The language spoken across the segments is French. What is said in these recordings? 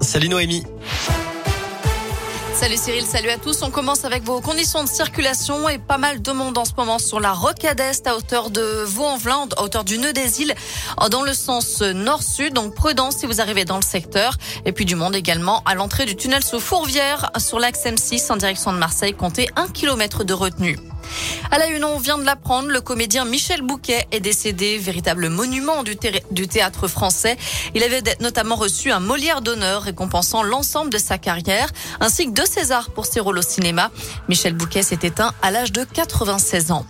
Salut Noémie. Salut Cyril, salut à tous. On commence avec vos conditions de circulation et pas mal de monde en ce moment sur la rocade est à hauteur de Vaux-en-Velin, à hauteur du nœud des îles, dans le sens nord-sud. Donc prudence si vous arrivez dans le secteur. Et puis du monde également à l'entrée du tunnel sous Fourvière sur l'axe M6 en direction de Marseille. Comptez un kilomètre de retenue. À la une, on vient de l'apprendre, le comédien Michel Bouquet est décédé, véritable monument du, théâtre français. Il avait notamment reçu un Molière d'honneur récompensant l'ensemble de sa carrière, ainsi que deux Césars pour ses rôles au cinéma. Michel Bouquet s'est éteint à l'âge de 96 ans.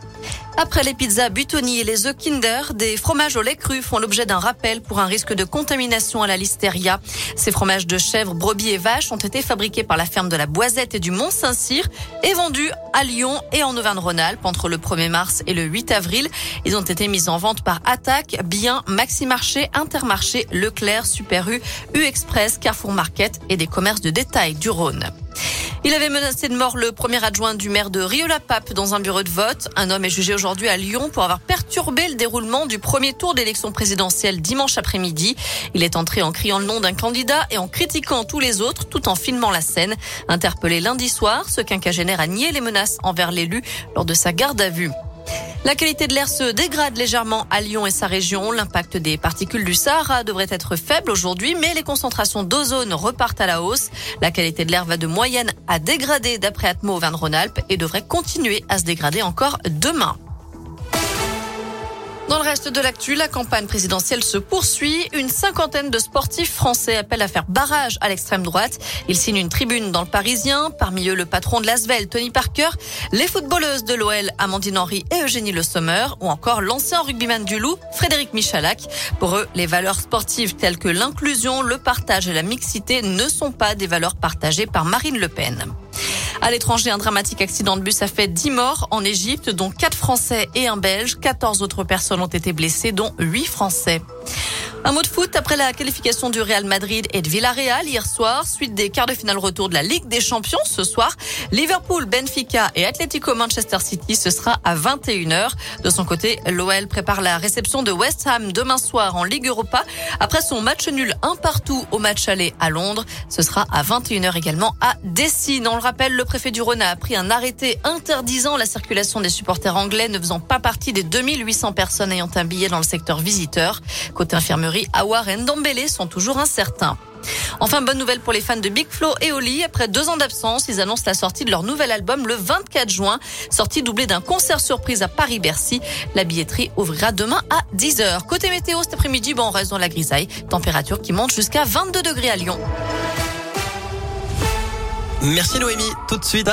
Après les pizzas Butoni et les œufs Kinder, des fromages au lait cru font l'objet d'un rappel pour un risque de contamination à la listeria. Ces fromages de chèvre, brebis et vaches ont été fabriqués par la ferme de la Boisette et du Mont-Saint-Cyr et vendus à Lyon et en Auvergne-Rhône-Alpes entre le 1er mars et le 8 avril. Ils ont été mis en vente par Attaque, Bien, Maxi Marché, Intermarché, Leclerc, Super U, U Express, Carrefour Market et des commerces de détail du Rhône. Il avait menacé de mort le premier adjoint du maire de Rio-la-Pape dans un bureau de vote. Un homme est jugé aujourd'hui à Lyon pour avoir perturbé le déroulement du premier tour d'élection présidentielle dimanche après-midi. Il est entré en criant le nom d'un candidat et en critiquant tous les autres tout en filmant la scène. Interpellé lundi soir, ce quinquagénaire a nié les menaces envers l'élu lors de sa garde à vue. La qualité de l'air se dégrade légèrement à Lyon et sa région. L'impact des particules du Sahara devrait être faible aujourd'hui, mais les concentrations d'ozone repartent à la hausse. La qualité de l'air va de moyenne à dégrader d'après Atmo Auvergne-Rhône-Alpes et devrait continuer à se dégrader encore demain. Dans le reste de l'actu, la campagne présidentielle se poursuit. Une cinquantaine de sportifs français appellent à faire barrage à l'extrême droite. Ils signent une tribune dans le Parisien. Parmi eux, le patron de l'Asvel, Tony Parker, les footballeuses de l'OL, Amandine Henry et Eugénie Le Sommer, ou encore l'ancien rugbyman du Loup, Frédéric Michalak. Pour eux, les valeurs sportives telles que l'inclusion, le partage et la mixité ne sont pas des valeurs partagées par Marine Le Pen. À l'étranger, un dramatique accident de bus a fait 10 morts en Égypte, dont 4 Français et un Belge. 14 autres personnes ont été blessées, dont 8 Français. Un mot de foot après la qualification du Real Madrid et de Villarreal hier soir, suite des quarts de finale retour de la Ligue des Champions ce soir. Liverpool, Benfica et Atletico Manchester City, ce sera à 21h. De son côté, l'OL prépare la réception de West Ham demain soir en Ligue Europa après son match nul un partout au match aller à Londres. Ce sera à 21h également à Dessine. On le rappelle, le préfet du Rhône a pris un arrêté interdisant la circulation des supporters anglais ne faisant pas partie des 2800 personnes ayant un billet dans le secteur visiteur. Côté infirmerie, Awar et sont toujours incertains. Enfin, bonne nouvelle pour les fans de Big Flo et Oli. Après deux ans d'absence, ils annoncent la sortie de leur nouvel album le 24 juin. Sortie doublée d'un concert surprise à Paris-Bercy. La billetterie ouvrira demain à 10h. Côté météo, cet après-midi, bon, on reste la grisaille. Température qui monte jusqu'à 22 degrés à Lyon. Merci Noémie. Tout de suite.